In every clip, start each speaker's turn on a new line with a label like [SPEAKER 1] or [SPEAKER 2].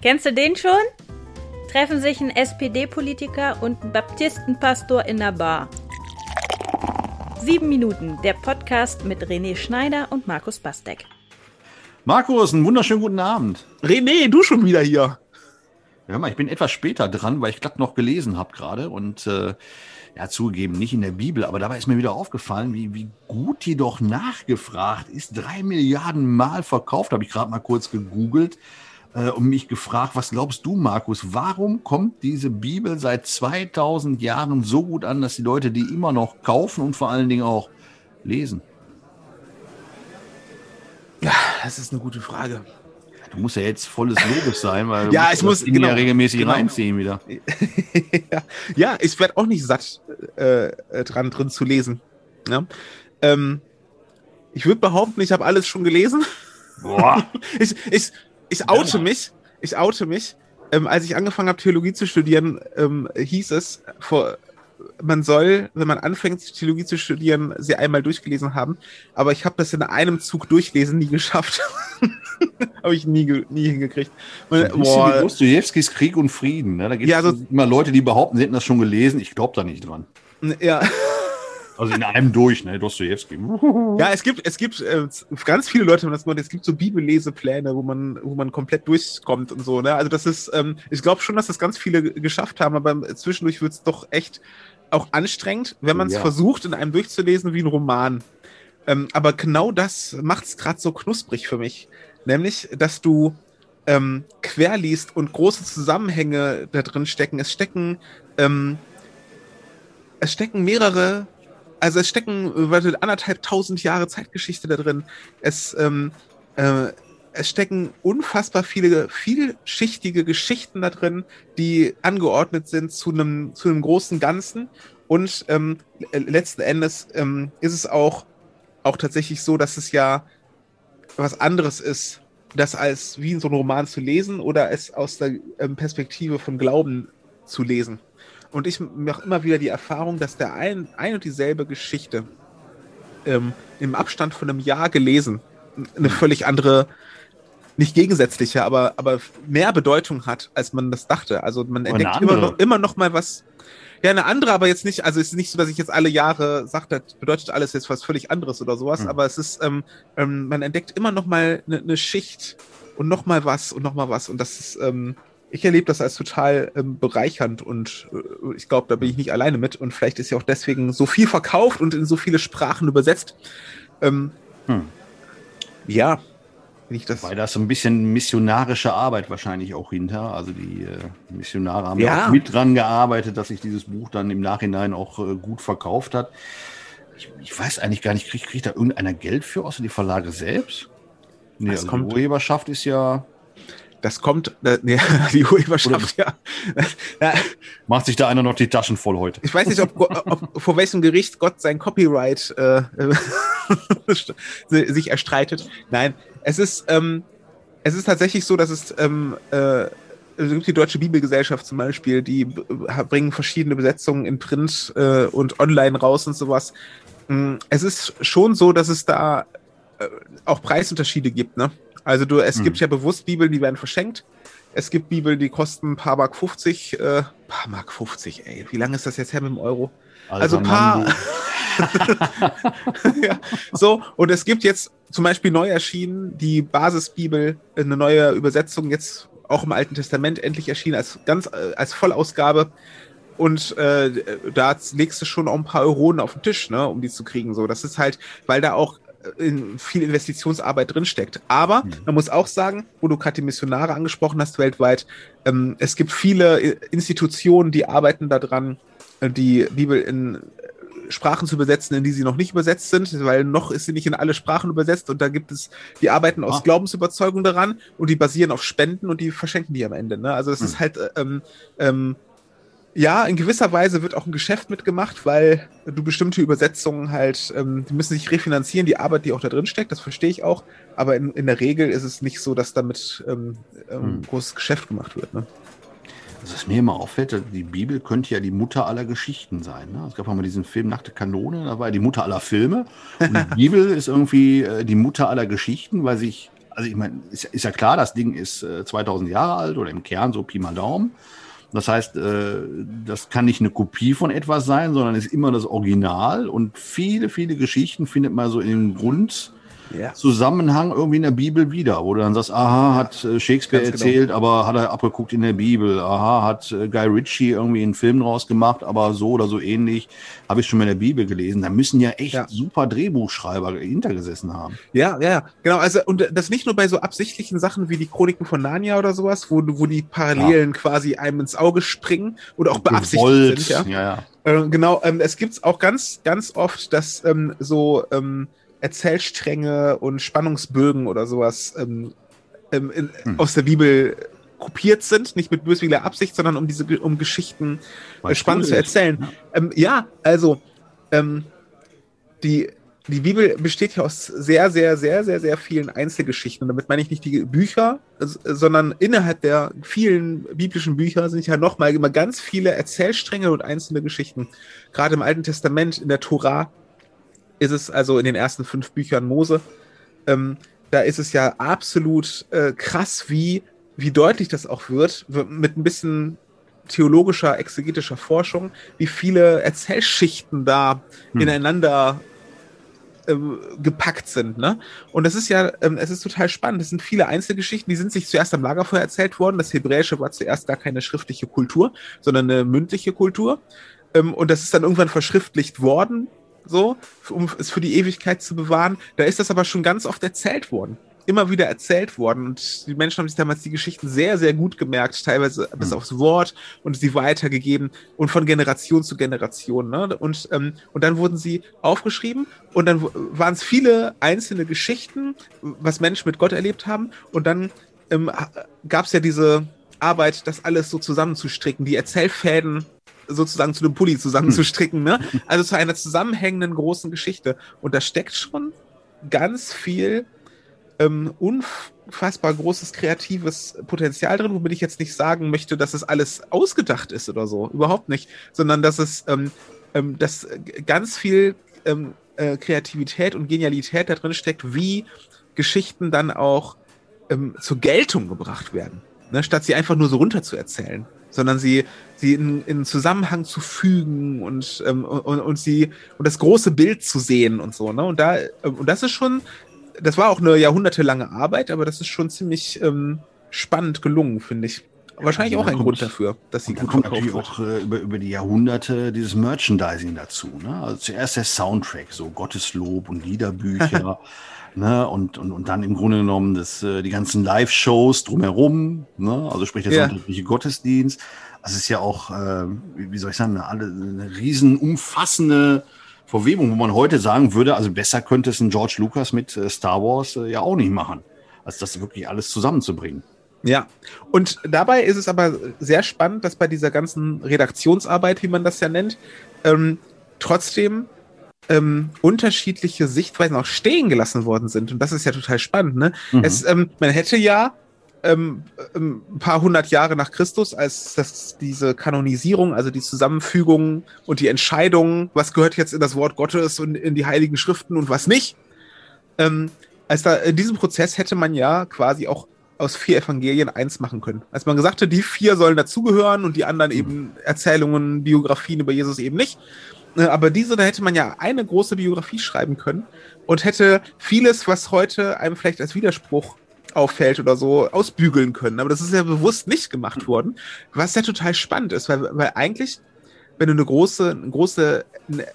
[SPEAKER 1] Kennst du den schon? Treffen sich ein SPD-Politiker und ein Baptistenpastor in der Bar. Sieben Minuten, der Podcast mit René Schneider und Markus Bastek.
[SPEAKER 2] Markus, einen wunderschönen guten Abend.
[SPEAKER 3] René, du schon wieder hier.
[SPEAKER 2] Hör mal, ich bin etwas später dran, weil ich glatt noch gelesen habe gerade und äh, ja, zugegeben, nicht in der Bibel, aber dabei ist mir wieder aufgefallen, wie, wie gut die doch nachgefragt ist. Drei Milliarden Mal verkauft, habe ich gerade mal kurz gegoogelt äh, und mich gefragt, was glaubst du, Markus, warum kommt diese Bibel seit 2000 Jahren so gut an, dass die Leute die immer noch kaufen und vor allen Dingen auch lesen?
[SPEAKER 3] Ja, das ist eine gute Frage.
[SPEAKER 2] Du musst ja jetzt volles Lobes sein, weil
[SPEAKER 3] ja, ich muss
[SPEAKER 2] genau, ja regelmäßig genau. reinziehen wieder.
[SPEAKER 3] ja, ich werde auch nicht satt äh, dran drin zu lesen. Ja? Ähm, ich würde behaupten, ich habe alles schon gelesen. Boah. ich, ich, ich oute mich. Ich oute mich. Ähm, als ich angefangen habe, Theologie zu studieren, ähm, hieß es vor man soll, wenn man anfängt, Theologie zu studieren, sie einmal durchgelesen haben. Aber ich habe das in einem Zug durchlesen nie geschafft. habe ich nie, nie hingekriegt.
[SPEAKER 2] Ein boah. Dostojewskis Krieg und Frieden. Ne? Da gibt es ja, also, immer Leute, die behaupten, sie hätten das schon gelesen. Ich glaube da nicht dran.
[SPEAKER 3] Ja.
[SPEAKER 2] Also in einem durch, ne, Dostoevsky.
[SPEAKER 3] Ja, es gibt, es gibt äh, ganz viele Leute, das es gibt so Bibellesepläne, wo man, wo man komplett durchkommt und so, ne? Also das ist, ähm, ich glaube schon, dass das ganz viele geschafft haben, aber zwischendurch wird es doch echt auch anstrengend, wenn man es ja. versucht, in einem durchzulesen wie ein Roman. Ähm, aber genau das macht es gerade so knusprig für mich. Nämlich, dass du ähm, quer liest und große Zusammenhänge da drin stecken. Es stecken, ähm, es stecken mehrere also es stecken warte, anderthalb tausend Jahre Zeitgeschichte da drin. Es, ähm, äh, es stecken unfassbar viele, vielschichtige Geschichten da drin, die angeordnet sind zu einem, zu einem großen Ganzen. Und ähm, letzten Endes ähm, ist es auch, auch tatsächlich so, dass es ja was anderes ist, das als wie in so einem Roman zu lesen oder es aus der ähm, Perspektive von Glauben zu lesen. Und ich mache immer wieder die Erfahrung, dass der ein, ein und dieselbe Geschichte ähm, im Abstand von einem Jahr gelesen eine völlig andere, nicht gegensätzliche, aber, aber mehr Bedeutung hat, als man das dachte. Also man entdeckt immer noch, immer noch mal was. Ja, eine andere, aber jetzt nicht, also es ist nicht so, dass ich jetzt alle Jahre sage, das bedeutet alles jetzt was völlig anderes oder sowas, mhm. aber es ist, ähm, ähm, man entdeckt immer noch mal eine ne Schicht und noch mal was und noch mal was und das ist, ähm, ich erlebe das als total ähm, bereichernd und äh, ich glaube, da bin ich nicht alleine mit und vielleicht ist ja auch deswegen so viel verkauft und in so viele Sprachen übersetzt. Ähm, hm. Ja,
[SPEAKER 2] wenn ich das. Weil da ist so ein bisschen missionarische Arbeit wahrscheinlich auch hinter. Also die äh, Missionare haben ja auch mit dran gearbeitet, dass sich dieses Buch dann im Nachhinein auch äh, gut verkauft hat. Ich, ich, weiß eigentlich gar nicht, kriegt krieg da irgendeiner Geld für, außer die Verlage selbst? Nee, also kommt, die Urheberschaft ist ja
[SPEAKER 3] das kommt, äh, nee, die Urheberschaft, ja.
[SPEAKER 2] ja. Macht sich da einer noch die Taschen voll heute?
[SPEAKER 3] Ich weiß nicht, ob, ob vor welchem Gericht Gott sein Copyright äh, sich erstreitet. Nein, es ist, ähm, es ist tatsächlich so, dass es ähm, äh, es gibt die Deutsche Bibelgesellschaft zum Beispiel, die bringen verschiedene Besetzungen in Print äh, und online raus und sowas. Mm, es ist schon so, dass es da äh, auch Preisunterschiede gibt, ne? Also du, es hm. gibt ja bewusst Bibeln, die werden verschenkt. Es gibt Bibeln, die kosten ein paar Mark 50. Äh, paar Mark 50, ey. Wie lange ist das jetzt her mit dem Euro? Alter, also paar. ja, so, und es gibt jetzt zum Beispiel neu erschienen die Basisbibel, eine neue Übersetzung, jetzt auch im Alten Testament endlich erschienen, als ganz äh, als Vollausgabe. Und äh, da legst du schon auch ein paar Euronen auf den Tisch, ne, um die zu kriegen. So, das ist halt, weil da auch in viel Investitionsarbeit drinsteckt. Aber mhm. man muss auch sagen, wo du gerade die Missionare angesprochen hast weltweit, ähm, es gibt viele Institutionen, die arbeiten daran, äh, die Bibel in äh, Sprachen zu übersetzen, in die sie noch nicht übersetzt sind, weil noch ist sie nicht in alle Sprachen übersetzt und da gibt es, die arbeiten aus ah. Glaubensüberzeugung daran und die basieren auf Spenden und die verschenken die am Ende. Ne? Also es mhm. ist halt äh, ähm, ähm, ja, in gewisser Weise wird auch ein Geschäft mitgemacht, weil du bestimmte Übersetzungen halt, ähm, die müssen sich refinanzieren, die Arbeit, die auch da drin steckt, das verstehe ich auch. Aber in, in der Regel ist es nicht so, dass damit ähm, ähm, hm. großes Geschäft gemacht wird. Ne?
[SPEAKER 2] Also, was mir immer auffällt, die Bibel könnte ja die Mutter aller Geschichten sein. Ne? Es gab mal diesen Film Nackte Kanone, da war ja die Mutter aller Filme. Und die Bibel ist irgendwie äh, die Mutter aller Geschichten, weil sich also ich meine, ist, ist, ja klar, das Ding ist äh, 2000 Jahre alt oder im Kern so Pi mal Daumen. Das heißt, äh, das kann nicht eine Kopie von etwas sein, sondern ist immer das Original. Und viele, viele Geschichten findet man so im Grund ja. Zusammenhang irgendwie in der Bibel wieder, wo du dann sagst, aha, hat äh, Shakespeare Ganz genau. erzählt, genau. aber hat er abgeguckt in der Bibel, aha, hat äh, Guy Ritchie irgendwie einen Film draus gemacht, aber so oder so ähnlich, habe ich schon mal in der Bibel gelesen. Da müssen ja echt ja. super Drehbuchschreiber hintergesessen haben.
[SPEAKER 3] Ja, ja, genau. Also, und das nicht nur bei so absichtlichen Sachen wie die Chroniken von Narnia oder sowas, wo, wo die Parallelen ja. quasi einem ins Auge springen oder auch beabsichtigt Gewollt. sind. Ja, ja. ja. Äh, genau, ähm, es gibt auch ganz, ganz oft, dass ähm, so ähm, Erzählstränge und Spannungsbögen oder sowas ähm, ähm, in, hm. aus der Bibel kopiert sind, nicht mit böswilliger Absicht, sondern um diese um Geschichten äh, spannend zu erzählen. Ja, ähm, ja also ähm, die die Bibel besteht ja aus sehr, sehr, sehr, sehr, sehr vielen Einzelgeschichten. Und damit meine ich nicht die Bücher, sondern innerhalb der vielen biblischen Bücher sind ja nochmal immer ganz viele Erzählstränge und einzelne Geschichten. Gerade im Alten Testament, in der Tora, ist es also in den ersten fünf Büchern Mose, ähm, da ist es ja absolut äh, krass, wie, wie deutlich das auch wird, mit ein bisschen theologischer, exegetischer Forschung, wie viele Erzählschichten da hm. ineinander ähm, gepackt sind. Ne? Und das ist ja, ähm, es ist total spannend. Es sind viele Einzelgeschichten, die sind sich zuerst am Lagerfeuer erzählt worden. Das Hebräische war zuerst gar keine schriftliche Kultur, sondern eine mündliche Kultur. Ähm, und das ist dann irgendwann verschriftlicht worden so, um es für die Ewigkeit zu bewahren. Da ist das aber schon ganz oft erzählt worden. Immer wieder erzählt worden. Und die Menschen haben sich damals die Geschichten sehr, sehr gut gemerkt, teilweise bis hm. aufs Wort und sie weitergegeben und von Generation zu Generation. Ne? Und, ähm, und dann wurden sie aufgeschrieben und dann waren es viele einzelne Geschichten, was Menschen mit Gott erlebt haben. Und dann ähm, gab es ja diese Arbeit, das alles so zusammenzustricken, die Erzählfäden sozusagen zu einem Pulli zusammenzustricken, ne? Also zu einer zusammenhängenden großen Geschichte. Und da steckt schon ganz viel ähm, unfassbar großes kreatives Potenzial drin, womit ich jetzt nicht sagen möchte, dass es alles ausgedacht ist oder so. Überhaupt nicht. Sondern dass es ähm, ähm, dass ganz viel ähm, äh, Kreativität und Genialität da drin steckt, wie Geschichten dann auch ähm, zur Geltung gebracht werden. Ne? Statt sie einfach nur so runter zu erzählen sondern sie, sie in, in Zusammenhang zu fügen und, ähm, und, und sie und das große Bild zu sehen und so. Ne? Und da, ähm, und das ist schon, das war auch eine jahrhundertelange Arbeit, aber das ist schon ziemlich ähm, spannend gelungen, finde ich. Wahrscheinlich also auch ein kommt, Grund dafür, dass sie
[SPEAKER 2] gut kommt natürlich wird. auch äh, über, über die Jahrhunderte dieses Merchandising dazu. Ne? Also zuerst der Soundtrack, so Gotteslob und Liederbücher. Ne, und, und, und dann im Grunde genommen das, äh, die ganzen Live-Shows drumherum, ne, also sprich der ja. sonntägliche Gottesdienst. Es ist ja auch, äh, wie soll ich sagen, eine, eine riesen umfassende Verwebung, wo man heute sagen würde, also besser könnte es ein George Lucas mit äh, Star Wars äh, ja auch nicht machen, als das wirklich alles zusammenzubringen.
[SPEAKER 3] Ja, und dabei ist es aber sehr spannend, dass bei dieser ganzen Redaktionsarbeit, wie man das ja nennt, ähm, trotzdem ähm, unterschiedliche Sichtweisen auch stehen gelassen worden sind. Und das ist ja total spannend. Ne? Mhm. Es, ähm, man hätte ja ähm, ähm, ein paar hundert Jahre nach Christus, als das, diese Kanonisierung, also die Zusammenfügung und die Entscheidung, was gehört jetzt in das Wort Gottes und in die Heiligen Schriften und was nicht, ähm, als da in diesem Prozess hätte man ja quasi auch aus vier Evangelien eins machen können. Als man gesagt hat, die vier sollen dazugehören und die anderen eben Erzählungen, Biografien über Jesus eben nicht, aber diese, da hätte man ja eine große Biografie schreiben können und hätte vieles, was heute einem vielleicht als Widerspruch auffällt oder so, ausbügeln können. Aber das ist ja bewusst nicht gemacht worden, was ja total spannend ist, weil, weil eigentlich, wenn du eine große, eine große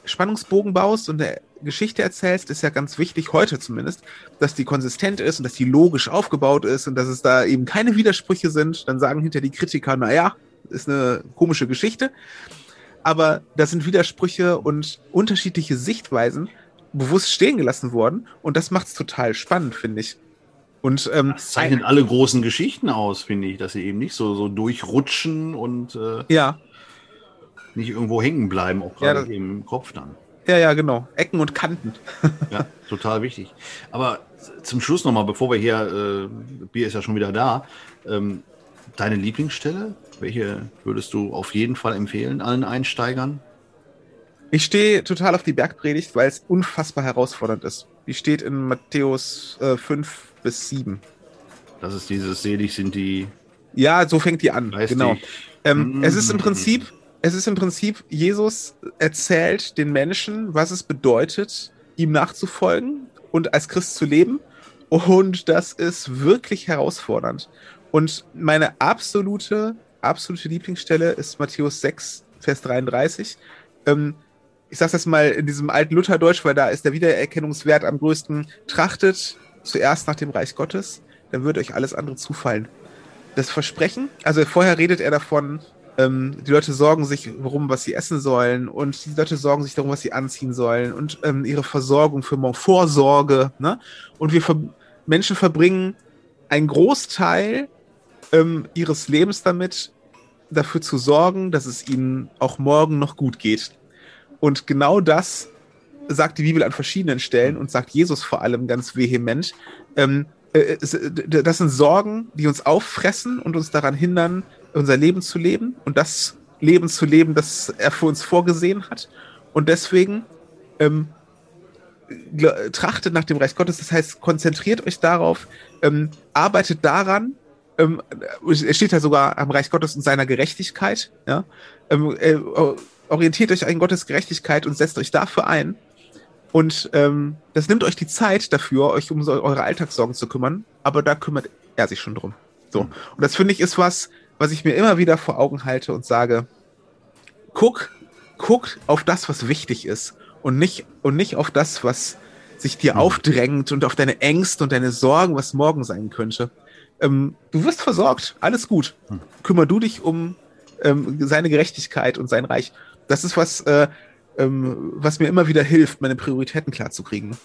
[SPEAKER 3] Spannungsbogen baust und eine Geschichte erzählst, ist ja ganz wichtig, heute zumindest, dass die konsistent ist und dass die logisch aufgebaut ist und dass es da eben keine Widersprüche sind. Dann sagen hinter die Kritiker, naja, ist eine komische Geschichte aber da sind Widersprüche und unterschiedliche Sichtweisen bewusst stehen gelassen worden und das macht es total spannend, finde ich.
[SPEAKER 2] Und ähm, das zeichnet alle großen Geschichten aus, finde ich, dass sie eben nicht so, so durchrutschen und äh,
[SPEAKER 3] ja.
[SPEAKER 2] nicht irgendwo hängen bleiben, auch gerade ja, im Kopf dann.
[SPEAKER 3] Ja, ja, genau. Ecken und Kanten.
[SPEAKER 2] ja, total wichtig. Aber zum Schluss nochmal, bevor wir hier, äh, Bier ist ja schon wieder da, ähm, deine Lieblingsstelle? Welche würdest du auf jeden Fall empfehlen, allen Einsteigern?
[SPEAKER 3] Ich stehe total auf die Bergpredigt, weil es unfassbar herausfordernd ist. Die steht in Matthäus äh, 5 bis 7.
[SPEAKER 2] Das ist dieses selig sind die.
[SPEAKER 3] Ja, so fängt die an. Genau. Ähm,
[SPEAKER 2] Mhm.
[SPEAKER 3] Es ist im Prinzip, es ist im Prinzip, Jesus erzählt den Menschen, was es bedeutet, ihm nachzufolgen und als Christ zu leben. Und das ist wirklich herausfordernd. Und meine absolute, absolute Lieblingsstelle ist Matthäus 6, Vers 33. Ähm, ich sage das mal in diesem alten Lutherdeutsch, weil da ist der Wiedererkennungswert am größten. Trachtet zuerst nach dem Reich Gottes, dann wird euch alles andere zufallen. Das Versprechen, also vorher redet er davon, ähm, die Leute sorgen sich darum, was sie essen sollen und die Leute sorgen sich darum, was sie anziehen sollen und ähm, ihre Versorgung für morgen, Vorsorge. Ne? Und wir Menschen verbringen einen Großteil ähm, ihres Lebens damit, dafür zu sorgen, dass es ihnen auch morgen noch gut geht. Und genau das sagt die Bibel an verschiedenen Stellen und sagt Jesus vor allem ganz vehement. Ähm, äh, d- das sind Sorgen, die uns auffressen und uns daran hindern, unser Leben zu leben und das Leben zu leben, das er für uns vorgesehen hat. Und deswegen ähm, trachtet nach dem Reich Gottes, das heißt, konzentriert euch darauf, ähm, arbeitet daran, ähm, es steht ja sogar am Reich Gottes und seiner Gerechtigkeit, ja, ähm, äh, orientiert euch an Gottes Gerechtigkeit und setzt euch dafür ein. Und ähm, das nimmt euch die Zeit dafür, euch um so eure Alltagssorgen zu kümmern, aber da kümmert er sich schon drum. So. Und das finde ich ist was, was ich mir immer wieder vor Augen halte und sage, guck, guck auf das, was wichtig ist und nicht, und nicht auf das, was sich dir
[SPEAKER 2] Mhm.
[SPEAKER 3] aufdrängt und auf deine Ängste und deine Sorgen, was morgen sein könnte. Ähm, du wirst versorgt, alles gut.
[SPEAKER 2] Mhm.
[SPEAKER 3] Kümmer du dich um ähm, seine Gerechtigkeit und sein Reich. Das ist was, äh, ähm, was mir immer wieder hilft, meine Prioritäten klar zu kriegen.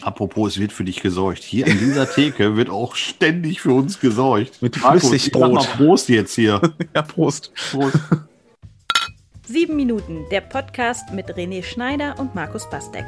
[SPEAKER 2] Apropos, es wird für dich gesorgt. Hier an dieser Theke wird auch ständig für uns gesorgt.
[SPEAKER 3] Mit Flüssigbrot.
[SPEAKER 2] Prost jetzt hier.
[SPEAKER 3] Ja, Prost.
[SPEAKER 2] Prost.
[SPEAKER 1] Sieben Minuten, der Podcast mit René Schneider und Markus Bastek.